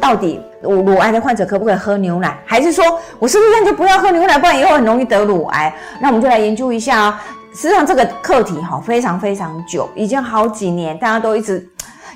到底乳乳癌的患者可不可以喝牛奶？还是说我是不是就不要喝牛奶，不然以后很容易得乳癌？那我们就来研究一下啊。实际上这个课题哈非常非常久，已经好几年，大家都一直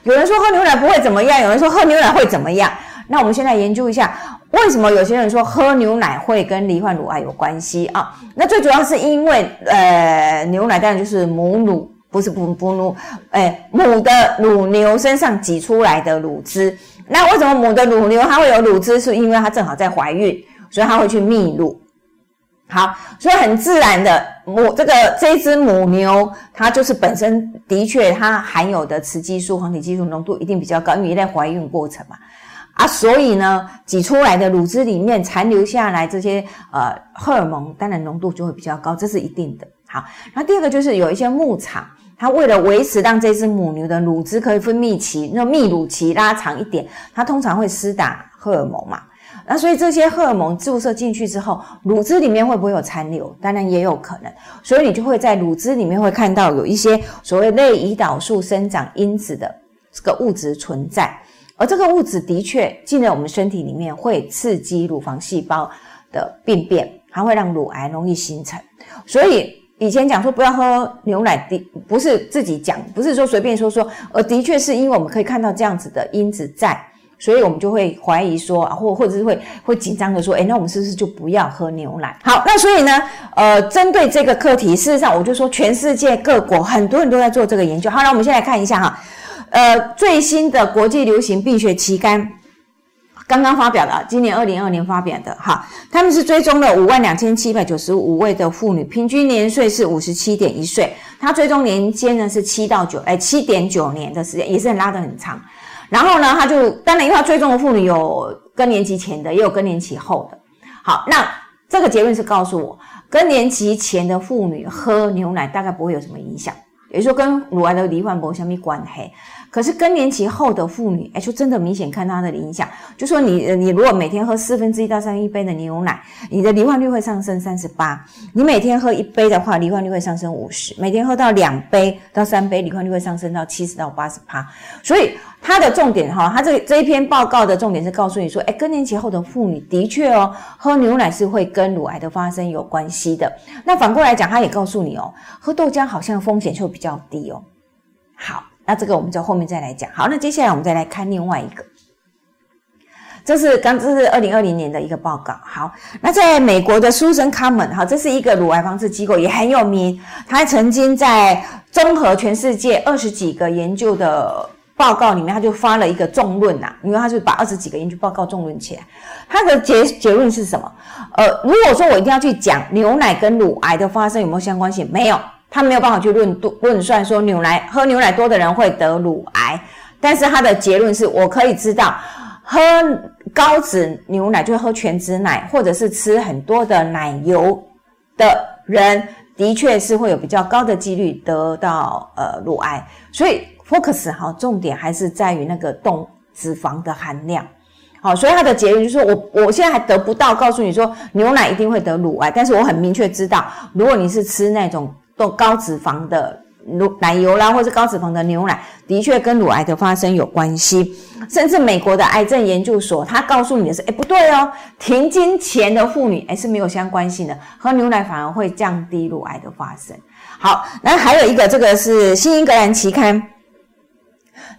有人说喝牛奶不会怎么样，有人说喝牛奶会怎么样。那我们现在研究一下，为什么有些人说喝牛奶会跟罹患乳癌有关系啊？那最主要是因为呃牛奶当然就是母乳。不是不不乳，哎，母的乳牛身上挤出来的乳汁。那为什么母的乳牛它会有乳汁？是因为它正好在怀孕，所以它会去泌乳。好，所以很自然的母这个这只母牛，它就是本身的确它含有的雌激素、黄体激素浓度一定比较高，因为在怀孕过程嘛。啊，所以呢，挤出来的乳汁里面残留下来这些呃荷尔蒙，当然浓度就会比较高，这是一定的。好，那第二个就是有一些牧场。它为了维持让这只母牛的乳汁可以分泌期，那泌乳期拉长一点，它通常会施打荷尔蒙嘛。那所以这些荷尔蒙注射进去之后，乳汁里面会不会有残留？当然也有可能。所以你就会在乳汁里面会看到有一些所谓类胰岛素生长因子的这个物质存在，而这个物质的确进了我们身体里面，会刺激乳房细胞的病变，它会让乳癌容易形成。所以。以前讲说不要喝牛奶的，不是自己讲，不是说随便说说，而的确是因为我们可以看到这样子的因子在，所以我们就会怀疑说，或或者是会会紧张的说，哎，那我们是不是就不要喝牛奶？好，那所以呢，呃，针对这个课题，事实上我就说，全世界各国很多人都在做这个研究。好，那我们先来看一下哈，呃，最新的国际流行病学期刊。刚刚发表的，今年二零二年发表的，哈，他们是追踪了五万两千七百九十五位的妇女，平均年岁是五十七点一岁，他追踪年间呢是七到九，哎，七点九年的时间，也是很拉得很长。然后呢，他就当然因为他追踪的妇女有更年期前的，也有更年期后的。好，那这个结论是告诉我，更年期前的妇女喝牛奶大概不会有什么影响，也就是说跟乳癌的罹患没什么关系。可是更年期后的妇女，哎，就真的明显看它的影响。就说你，你如果每天喝四分之一到三分一杯的牛奶，你的罹患率会上升三十八。你每天喝一杯的话，罹患率会上升五十。每天喝到两杯到三杯，罹患率会上升到七十到八十趴。所以它的重点哈，它这这一篇报告的重点是告诉你说，哎，更年期后的妇女的确哦，喝牛奶是会跟乳癌的发生有关系的。那反过来讲，它也告诉你哦，喝豆浆好像风险就比较低哦。好。那这个我们就后面再来讲。好，那接下来我们再来看另外一个，这是刚这是二零二零年的一个报告。好，那在美国的 Susan Common，好，这是一个乳癌防治机构，也很有名。他曾经在综合全世界二十几个研究的报告里面，他就发了一个重论呐，因为他就把二十几个研究报告重论起来。他的结结论是什么？呃，如果说我一定要去讲牛奶跟乳癌的发生有没有相关性，没有。他没有办法去论论算说牛奶喝牛奶多的人会得乳癌，但是他的结论是我可以知道，喝高脂牛奶就是喝全脂奶，或者是吃很多的奶油的人，的确是会有比较高的几率得到呃乳癌。所以 focus 哈，重点还是在于那个动脂肪的含量。好，所以他的结论就是说我我现在还得不到告诉你说牛奶一定会得乳癌，但是我很明确知道，如果你是吃那种。都高脂肪的乳奶油啦，或者高脂肪的牛奶，的确跟乳癌的发生有关系。甚至美国的癌症研究所，他告诉你的是，哎，不对哦，停经前的妇女，哎，是没有相关性的，喝牛奶反而会降低乳癌的发生。好，那还有一个，这个是《新英格兰期刊》。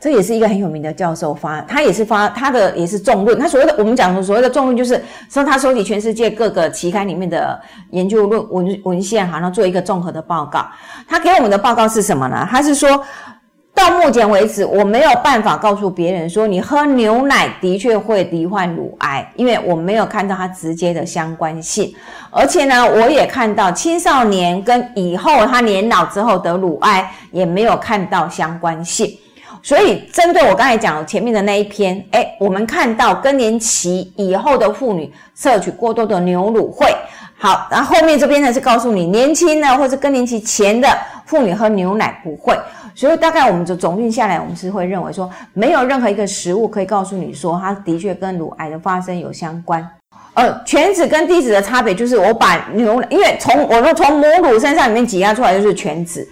这也是一个很有名的教授发，他也是发他的也是重论。他所谓的我们讲的所谓的重论，就是说他收集全世界各个期刊里面的研究论文文献，哈，然后做一个综合的报告。他给我们的报告是什么呢？他是说到目前为止，我没有办法告诉别人说你喝牛奶的确会罹患乳癌，因为我没有看到它直接的相关性。而且呢，我也看到青少年跟以后他年老之后得乳癌也没有看到相关性。所以，针对我刚才讲前面的那一篇，哎，我们看到更年期以后的妇女摄取过多的牛乳会好，然后后面这边呢是告诉你年轻的或者更年期前的妇女喝牛奶不会。所以大概我们就总论下来，我们是会认为说，没有任何一个食物可以告诉你说它的确跟乳癌的发生有相关。呃，全脂跟低脂的差别就是我把牛奶，因为从我说从母乳身上里面挤压出来就是全脂。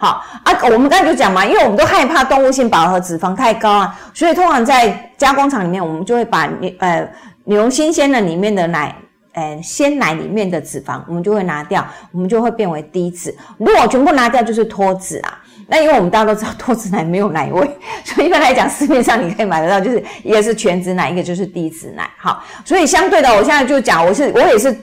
好啊，我们刚才就讲嘛，因为我们都害怕动物性饱和脂肪太高啊，所以通常在加工厂里面，我们就会把牛呃牛新鲜的里面的奶，呃鲜奶里面的脂肪，我们就会拿掉，我们就会变为低脂。如果全部拿掉，就是脱脂啊。那因为我们大家都知道脱脂奶没有奶味，所以一般来讲市面上你可以买得到，就是一个是全脂奶，一个就是低脂奶。好，所以相对的，我现在就讲，我是我也是，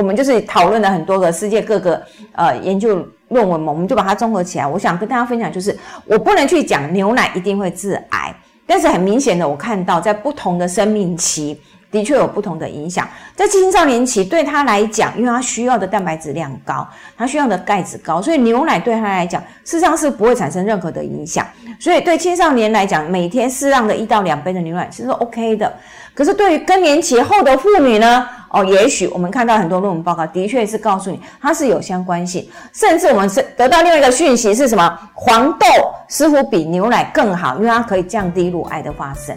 我们就是讨论了很多个世界各个呃研究。论文嘛，我们就把它综合起来。我想跟大家分享，就是我不能去讲牛奶一定会致癌，但是很明显的，我看到在不同的生命期，的确有不同的影响。在青少年期，对他来讲，因为他需要的蛋白质量高，他需要的钙质高，所以牛奶对他来讲，事实上是不会产生任何的影响。所以对青少年来讲，每天适量的一到两杯的牛奶其实是 OK 的。可是对于更年期后的妇女呢？哦，也许我们看到很多论文报告，的确是告诉你它是有相关性，甚至我们是得到另外一个讯息是什么？黄豆似乎比牛奶更好，因为它可以降低乳癌的发生。